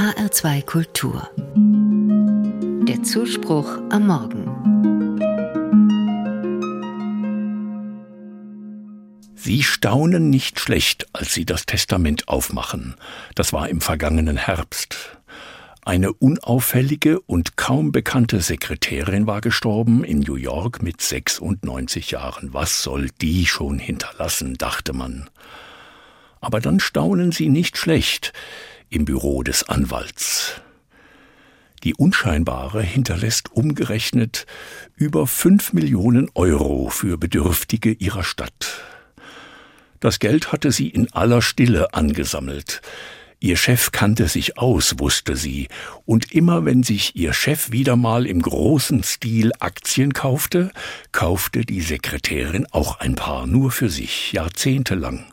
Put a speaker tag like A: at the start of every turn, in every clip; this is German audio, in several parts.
A: HR2 Kultur. Der Zuspruch am Morgen.
B: Sie staunen nicht schlecht, als Sie das Testament aufmachen. Das war im vergangenen Herbst. Eine unauffällige und kaum bekannte Sekretärin war gestorben in New York mit 96 Jahren. Was soll die schon hinterlassen, dachte man. Aber dann staunen sie nicht schlecht im Büro des Anwalts. Die Unscheinbare hinterlässt umgerechnet über fünf Millionen Euro für Bedürftige ihrer Stadt. Das Geld hatte sie in aller Stille angesammelt. Ihr Chef kannte sich aus, wusste sie, und immer wenn sich ihr Chef wieder mal im großen Stil Aktien kaufte, kaufte die Sekretärin auch ein paar nur für sich, jahrzehntelang.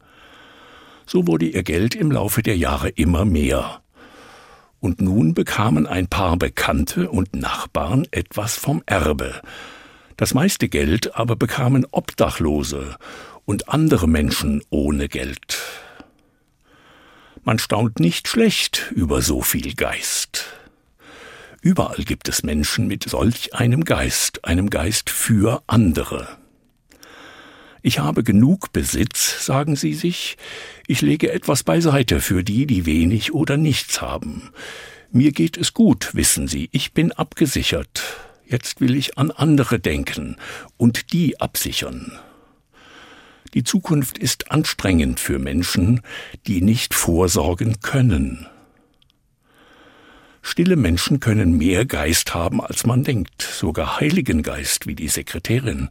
B: So wurde ihr Geld im Laufe der Jahre immer mehr. Und nun bekamen ein paar Bekannte und Nachbarn etwas vom Erbe. Das meiste Geld aber bekamen Obdachlose und andere Menschen ohne Geld. Man staunt nicht schlecht über so viel Geist. Überall gibt es Menschen mit solch einem Geist, einem Geist für andere. Ich habe genug Besitz, sagen sie sich, ich lege etwas beiseite für die, die wenig oder nichts haben. Mir geht es gut, wissen Sie, ich bin abgesichert. Jetzt will ich an andere denken und die absichern. Die Zukunft ist anstrengend für Menschen, die nicht vorsorgen können. Stille Menschen können mehr Geist haben, als man denkt, sogar Heiligen Geist wie die Sekretärin.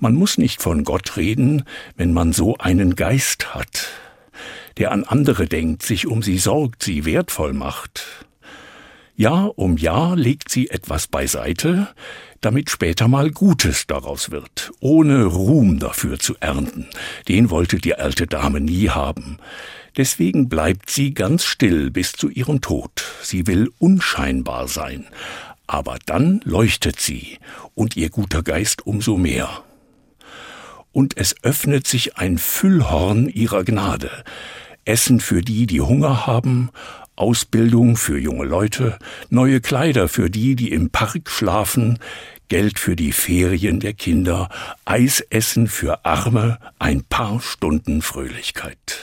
B: Man muss nicht von Gott reden, wenn man so einen Geist hat, der an andere denkt, sich um sie sorgt, sie wertvoll macht. Jahr um Jahr legt sie etwas beiseite, damit später mal Gutes daraus wird, ohne Ruhm dafür zu ernten. Den wollte die alte Dame nie haben. Deswegen bleibt sie ganz still bis zu ihrem Tod. Sie will unscheinbar sein. Aber dann leuchtet sie und ihr guter Geist umso mehr. Und es öffnet sich ein Füllhorn ihrer Gnade. Essen für die, die Hunger haben, Ausbildung für junge Leute, neue Kleider für die, die im Park schlafen, Geld für die Ferien der Kinder, Eisessen für Arme, ein paar Stunden Fröhlichkeit.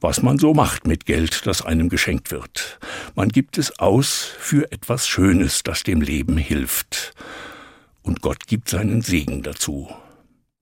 B: Was man so macht mit Geld, das einem geschenkt wird. Man gibt es aus für etwas Schönes, das dem Leben hilft. Und Gott gibt seinen Segen dazu.